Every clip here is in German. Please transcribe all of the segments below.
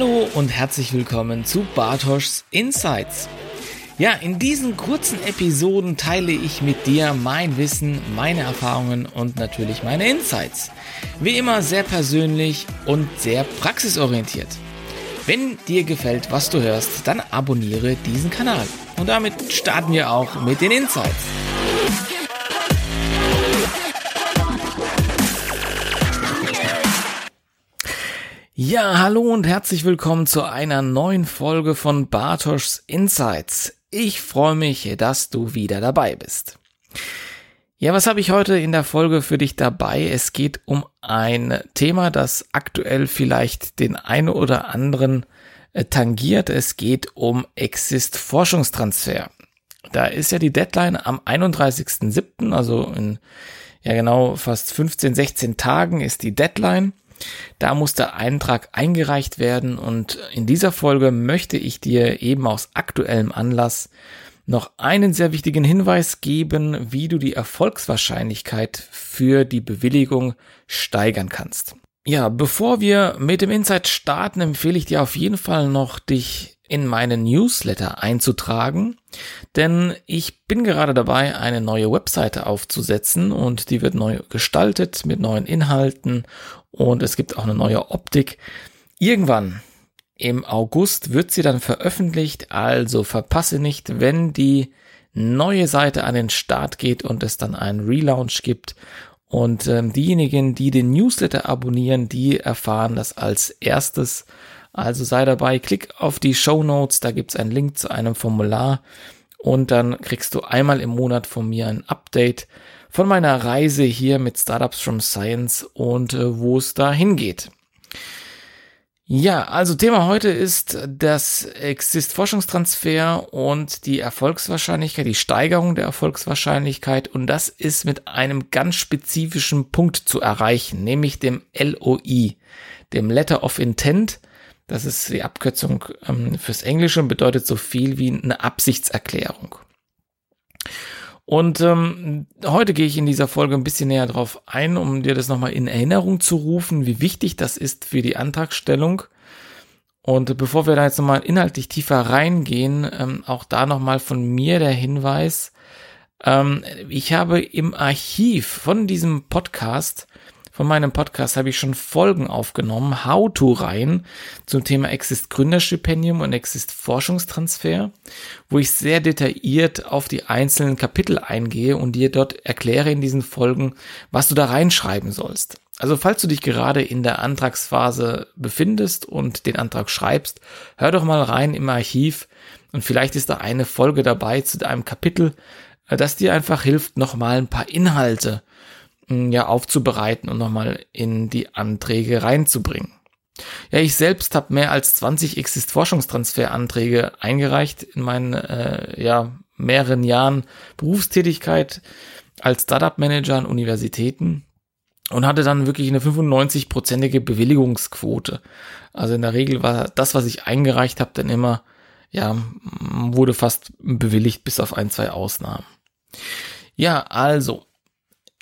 Hallo und herzlich willkommen zu Bartoschs Insights. Ja, in diesen kurzen Episoden teile ich mit dir mein Wissen, meine Erfahrungen und natürlich meine Insights. Wie immer sehr persönlich und sehr praxisorientiert. Wenn dir gefällt, was du hörst, dann abonniere diesen Kanal. Und damit starten wir auch mit den Insights. Ja, hallo und herzlich willkommen zu einer neuen Folge von Bartoschs Insights. Ich freue mich, dass du wieder dabei bist. Ja, was habe ich heute in der Folge für dich dabei? Es geht um ein Thema, das aktuell vielleicht den einen oder anderen äh, tangiert. Es geht um Exist Forschungstransfer. Da ist ja die Deadline am 31.07., also in ja genau fast 15, 16 Tagen ist die Deadline. Da muss der Eintrag eingereicht werden und in dieser Folge möchte ich dir eben aus aktuellem Anlass noch einen sehr wichtigen Hinweis geben, wie du die Erfolgswahrscheinlichkeit für die Bewilligung steigern kannst. Ja, bevor wir mit dem Insight starten, empfehle ich dir auf jeden Fall noch, dich in meinen Newsletter einzutragen, denn ich bin gerade dabei, eine neue Webseite aufzusetzen und die wird neu gestaltet mit neuen Inhalten und es gibt auch eine neue Optik. Irgendwann im August wird sie dann veröffentlicht, also verpasse nicht, wenn die neue Seite an den Start geht und es dann einen Relaunch gibt. Und ähm, diejenigen, die den Newsletter abonnieren, die erfahren das als erstes also sei dabei, klick auf die Show Notes, da gibt's einen Link zu einem Formular und dann kriegst du einmal im Monat von mir ein Update von meiner Reise hier mit Startups from Science und äh, wo es da hingeht. Ja, also Thema heute ist das Exist Forschungstransfer und die Erfolgswahrscheinlichkeit, die Steigerung der Erfolgswahrscheinlichkeit und das ist mit einem ganz spezifischen Punkt zu erreichen, nämlich dem LOI, dem Letter of Intent das ist die Abkürzung ähm, fürs Englische und bedeutet so viel wie eine Absichtserklärung. Und ähm, heute gehe ich in dieser Folge ein bisschen näher drauf ein, um dir das nochmal in Erinnerung zu rufen, wie wichtig das ist für die Antragstellung. Und bevor wir da jetzt nochmal inhaltlich tiefer reingehen, ähm, auch da nochmal von mir der Hinweis, ähm, ich habe im Archiv von diesem Podcast von meinem Podcast habe ich schon Folgen aufgenommen, How-to-Reihen zum Thema Exist Gründerstipendium und Exist Forschungstransfer, wo ich sehr detailliert auf die einzelnen Kapitel eingehe und dir dort erkläre in diesen Folgen, was du da reinschreiben sollst. Also falls du dich gerade in der Antragsphase befindest und den Antrag schreibst, hör doch mal rein im Archiv und vielleicht ist da eine Folge dabei zu einem Kapitel, äh, das dir einfach hilft, nochmal ein paar Inhalte ja aufzubereiten und nochmal in die Anträge reinzubringen. Ja, ich selbst habe mehr als 20 Exist-Forschungstransfer-Anträge eingereicht in meinen äh, ja, mehreren Jahren Berufstätigkeit als Startup-Manager an Universitäten und hatte dann wirklich eine 95-prozentige Bewilligungsquote. Also in der Regel war das, was ich eingereicht habe, dann immer, ja, wurde fast bewilligt, bis auf ein, zwei Ausnahmen. Ja, also,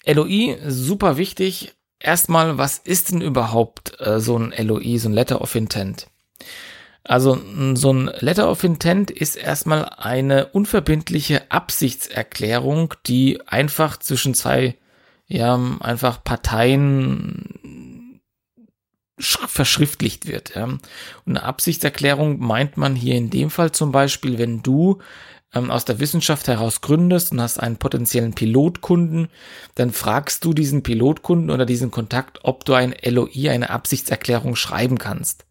LOI, super wichtig. Erstmal, was ist denn überhaupt äh, so ein LOI, so ein Letter of Intent? Also so ein Letter of Intent ist erstmal eine unverbindliche Absichtserklärung, die einfach zwischen zwei, ja, einfach Parteien verschriftlicht wird. Ja. Und eine Absichtserklärung meint man hier in dem Fall zum Beispiel, wenn du ähm, aus der Wissenschaft heraus gründest und hast einen potenziellen Pilotkunden, dann fragst du diesen Pilotkunden oder diesen Kontakt, ob du ein LOI, eine Absichtserklärung schreiben kannst.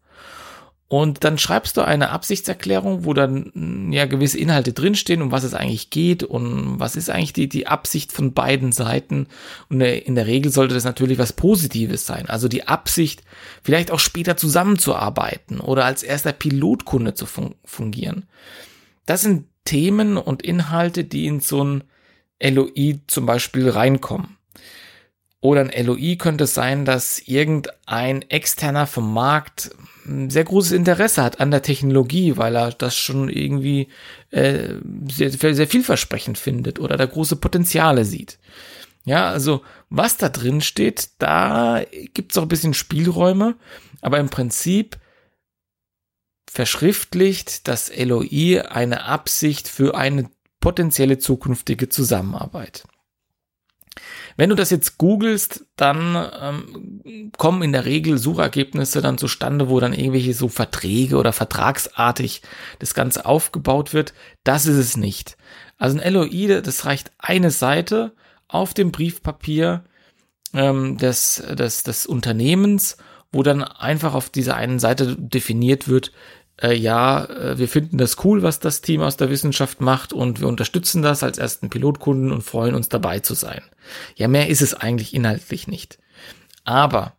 Und dann schreibst du eine Absichtserklärung, wo dann mm, ja gewisse Inhalte drinstehen, um was es eigentlich geht und was ist eigentlich die, die Absicht von beiden Seiten. Und in der Regel sollte das natürlich was Positives sein. Also die Absicht, vielleicht auch später zusammenzuarbeiten oder als erster Pilotkunde zu fun fungieren. Das sind Themen und Inhalte, die in so ein LOI zum Beispiel reinkommen. Oder ein LOI könnte sein, dass irgendein externer vom Markt sehr großes Interesse hat an der Technologie, weil er das schon irgendwie äh, sehr, sehr vielversprechend findet oder da große Potenziale sieht. Ja, also was da drin steht, da gibt es auch ein bisschen Spielräume, aber im Prinzip verschriftlicht das LOI eine Absicht für eine potenzielle zukünftige Zusammenarbeit. Wenn du das jetzt googelst, dann ähm, kommen in der Regel Suchergebnisse dann zustande, wo dann irgendwelche so Verträge oder vertragsartig das Ganze aufgebaut wird. Das ist es nicht. Also ein LOI, das reicht eine Seite auf dem Briefpapier ähm, des, des, des Unternehmens, wo dann einfach auf dieser einen Seite definiert wird, äh, ja, äh, wir finden das cool, was das Team aus der Wissenschaft macht und wir unterstützen das als ersten Pilotkunden und freuen uns dabei zu sein. Ja, mehr ist es eigentlich inhaltlich nicht. Aber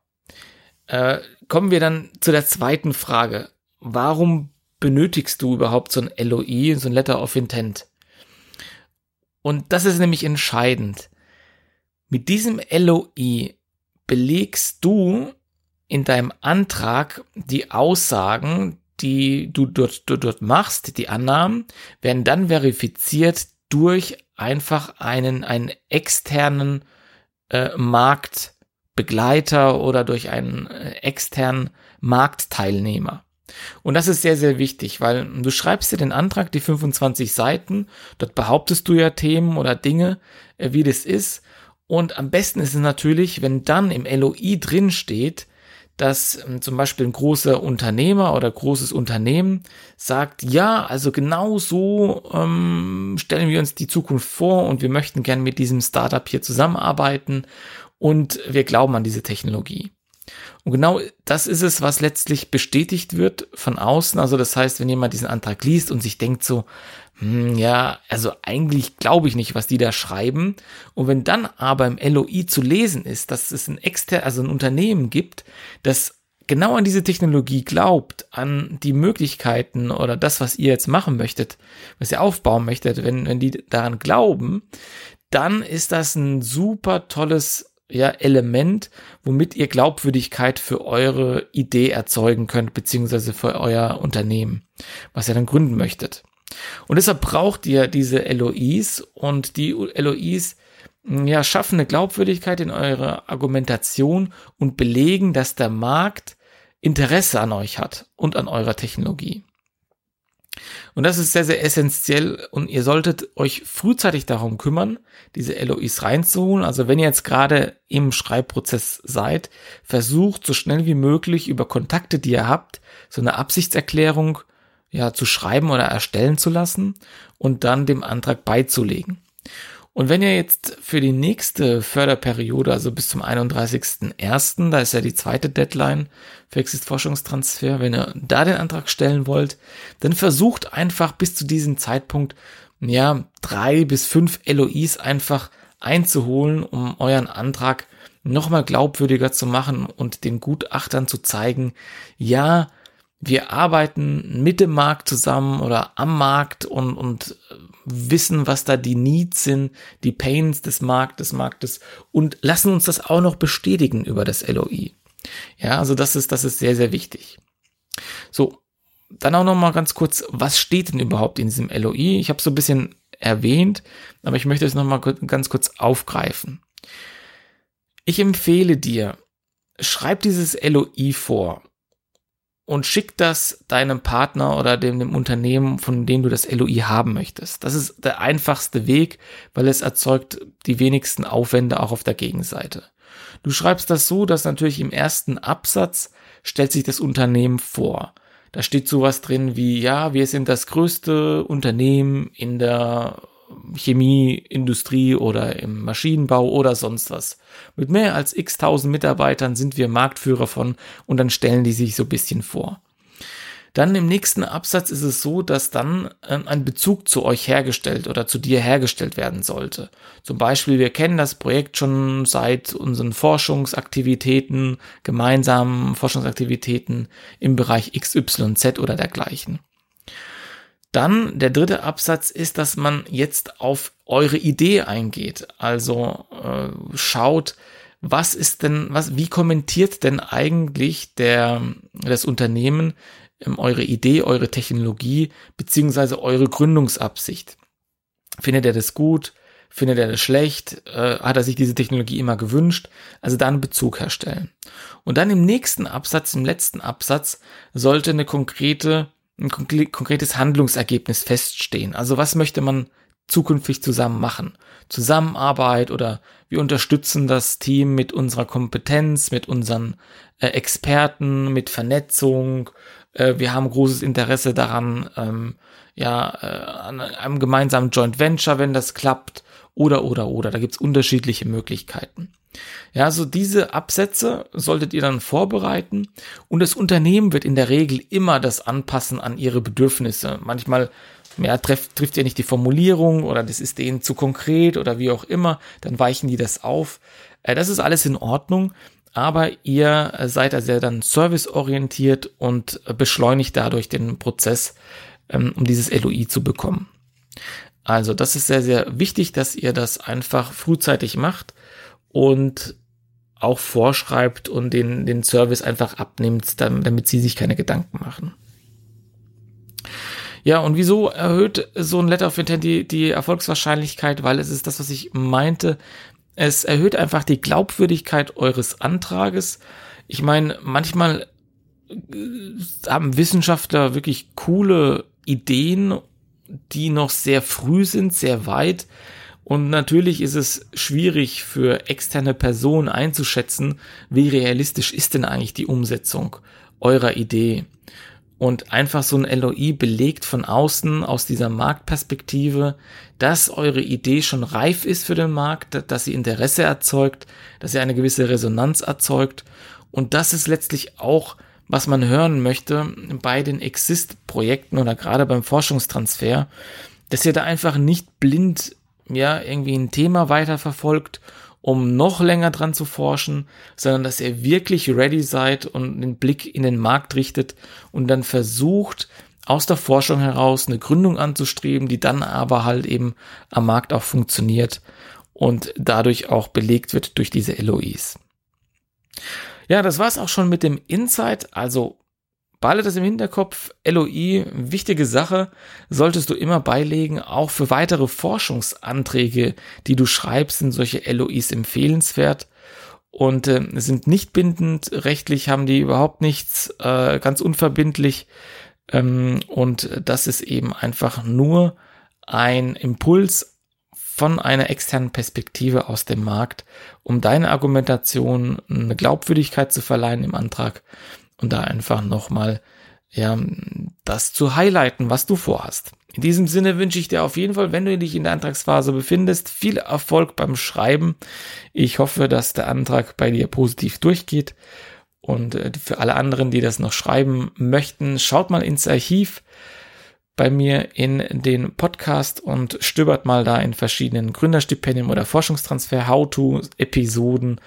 äh, kommen wir dann zu der zweiten Frage. Warum benötigst du überhaupt so ein LOI, so ein Letter of Intent? Und das ist nämlich entscheidend. Mit diesem LOI belegst du in deinem Antrag die Aussagen, die du dort, dort, dort machst, die Annahmen, werden dann verifiziert durch einfach einen, einen externen äh, Marktbegleiter oder durch einen äh, externen Marktteilnehmer. Und das ist sehr, sehr wichtig, weil du schreibst dir den Antrag, die 25 Seiten, dort behauptest du ja Themen oder Dinge, äh, wie das ist. Und am besten ist es natürlich, wenn dann im LOI drin steht, dass ähm, zum Beispiel ein großer Unternehmer oder großes Unternehmen sagt, ja, also genau so ähm, stellen wir uns die Zukunft vor und wir möchten gern mit diesem Startup hier zusammenarbeiten und wir glauben an diese Technologie. Und genau das ist es, was letztlich bestätigt wird von außen. Also das heißt, wenn jemand diesen Antrag liest und sich denkt so, hm, ja, also eigentlich glaube ich nicht, was die da schreiben. Und wenn dann aber im LOI zu lesen ist, dass es ein exter, also ein Unternehmen gibt, das genau an diese Technologie glaubt, an die Möglichkeiten oder das, was ihr jetzt machen möchtet, was ihr aufbauen möchtet, wenn, wenn die daran glauben, dann ist das ein super tolles ja, Element, womit ihr Glaubwürdigkeit für eure Idee erzeugen könnt, beziehungsweise für euer Unternehmen, was ihr dann gründen möchtet. Und deshalb braucht ihr diese LOIs und die LOIs ja, schaffen eine Glaubwürdigkeit in eurer Argumentation und belegen, dass der Markt Interesse an euch hat und an eurer Technologie. Und das ist sehr, sehr essentiell und ihr solltet euch frühzeitig darum kümmern, diese LOIs reinzuholen. Also wenn ihr jetzt gerade im Schreibprozess seid, versucht so schnell wie möglich über Kontakte, die ihr habt, so eine Absichtserklärung ja, zu schreiben oder erstellen zu lassen und dann dem Antrag beizulegen. Und wenn ihr jetzt für die nächste Förderperiode, also bis zum 31.01., da ist ja die zweite Deadline für Exist-Forschungstransfer, wenn ihr da den Antrag stellen wollt, dann versucht einfach bis zu diesem Zeitpunkt, ja, drei bis fünf LOIs einfach einzuholen, um euren Antrag nochmal glaubwürdiger zu machen und den Gutachtern zu zeigen, ja, wir arbeiten mit dem Markt zusammen oder am Markt und, und wissen, was da die Needs sind, die Pains des Marktes, Marktes und lassen uns das auch noch bestätigen über das LOI. Ja, also das ist, das ist sehr, sehr wichtig. So, dann auch noch mal ganz kurz, was steht denn überhaupt in diesem LOI? Ich habe so ein bisschen erwähnt, aber ich möchte es noch mal ganz kurz aufgreifen. Ich empfehle dir, schreib dieses LOI vor und schick das deinem Partner oder dem, dem Unternehmen, von dem du das LOI haben möchtest. Das ist der einfachste Weg, weil es erzeugt die wenigsten Aufwände auch auf der Gegenseite. Du schreibst das so, dass natürlich im ersten Absatz stellt sich das Unternehmen vor. Da steht sowas drin wie, ja, wir sind das größte Unternehmen in der Chemieindustrie oder im Maschinenbau oder sonst was. Mit mehr als x tausend Mitarbeitern sind wir Marktführer von und dann stellen die sich so ein bisschen vor. Dann im nächsten Absatz ist es so, dass dann ähm, ein Bezug zu euch hergestellt oder zu dir hergestellt werden sollte. Zum Beispiel, wir kennen das Projekt schon seit unseren Forschungsaktivitäten, gemeinsamen Forschungsaktivitäten im Bereich XYZ oder dergleichen. Dann der dritte Absatz ist, dass man jetzt auf eure Idee eingeht. Also äh, schaut, was ist denn, was, wie kommentiert denn eigentlich der, das Unternehmen ähm, eure Idee, eure Technologie, beziehungsweise eure Gründungsabsicht? Findet er das gut? Findet er das schlecht? Äh, hat er sich diese Technologie immer gewünscht? Also da einen Bezug herstellen. Und dann im nächsten Absatz, im letzten Absatz, sollte eine konkrete ein konkretes Handlungsergebnis feststehen. Also was möchte man zukünftig zusammen machen? Zusammenarbeit oder wir unterstützen das Team mit unserer Kompetenz, mit unseren äh, Experten, mit Vernetzung. Äh, wir haben großes Interesse daran, ähm, ja, äh, an einem gemeinsamen Joint Venture, wenn das klappt, oder, oder, oder. Da gibt's unterschiedliche Möglichkeiten. Ja, so diese Absätze solltet ihr dann vorbereiten und das Unternehmen wird in der Regel immer das anpassen an ihre Bedürfnisse. Manchmal ja, trifft, trifft ihr nicht die Formulierung oder das ist denen zu konkret oder wie auch immer, dann weichen die das auf. Äh, das ist alles in Ordnung, aber ihr seid also dann serviceorientiert und beschleunigt dadurch den Prozess, ähm, um dieses LOI zu bekommen. Also das ist sehr, sehr wichtig, dass ihr das einfach frühzeitig macht und auch vorschreibt und den, den Service einfach abnimmt, damit sie sich keine Gedanken machen. Ja, und wieso erhöht so ein Letter of Intent die, die Erfolgswahrscheinlichkeit? Weil es ist das, was ich meinte. Es erhöht einfach die Glaubwürdigkeit eures Antrages. Ich meine, manchmal äh, haben Wissenschaftler wirklich coole Ideen, die noch sehr früh sind, sehr weit. Und natürlich ist es schwierig für externe Personen einzuschätzen, wie realistisch ist denn eigentlich die Umsetzung eurer Idee. Und einfach so ein LOI belegt von außen, aus dieser Marktperspektive, dass eure Idee schon reif ist für den Markt, dass sie Interesse erzeugt, dass sie eine gewisse Resonanz erzeugt. Und das ist letztlich auch, was man hören möchte bei den Exist-Projekten oder gerade beim Forschungstransfer, dass ihr da einfach nicht blind ja, irgendwie ein Thema weiterverfolgt, um noch länger dran zu forschen, sondern dass ihr wirklich ready seid und den Blick in den Markt richtet und dann versucht, aus der Forschung heraus eine Gründung anzustreben, die dann aber halt eben am Markt auch funktioniert und dadurch auch belegt wird durch diese LOIs. Ja, das war's auch schon mit dem Insight. Also Behalte das im Hinterkopf. LOI, wichtige Sache, solltest du immer beilegen. Auch für weitere Forschungsanträge, die du schreibst, sind solche LOIs empfehlenswert und äh, sind nicht bindend. Rechtlich haben die überhaupt nichts, äh, ganz unverbindlich. Ähm, und das ist eben einfach nur ein Impuls von einer externen Perspektive aus dem Markt, um deine Argumentation eine Glaubwürdigkeit zu verleihen im Antrag und da einfach nochmal ja, das zu highlighten, was du vorhast. In diesem Sinne wünsche ich dir auf jeden Fall, wenn du dich in der Antragsphase befindest, viel Erfolg beim Schreiben. Ich hoffe, dass der Antrag bei dir positiv durchgeht. Und äh, für alle anderen, die das noch schreiben möchten, schaut mal ins Archiv bei mir in den Podcast und stöbert mal da in verschiedenen Gründerstipendien oder Forschungstransfer How-to-Episoden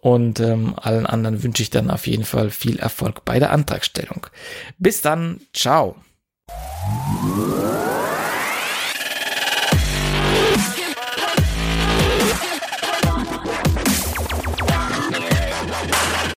und ähm, allen anderen wünsche ich dann auf jeden Fall viel Erfolg bei der Antragstellung. Bis dann, ciao.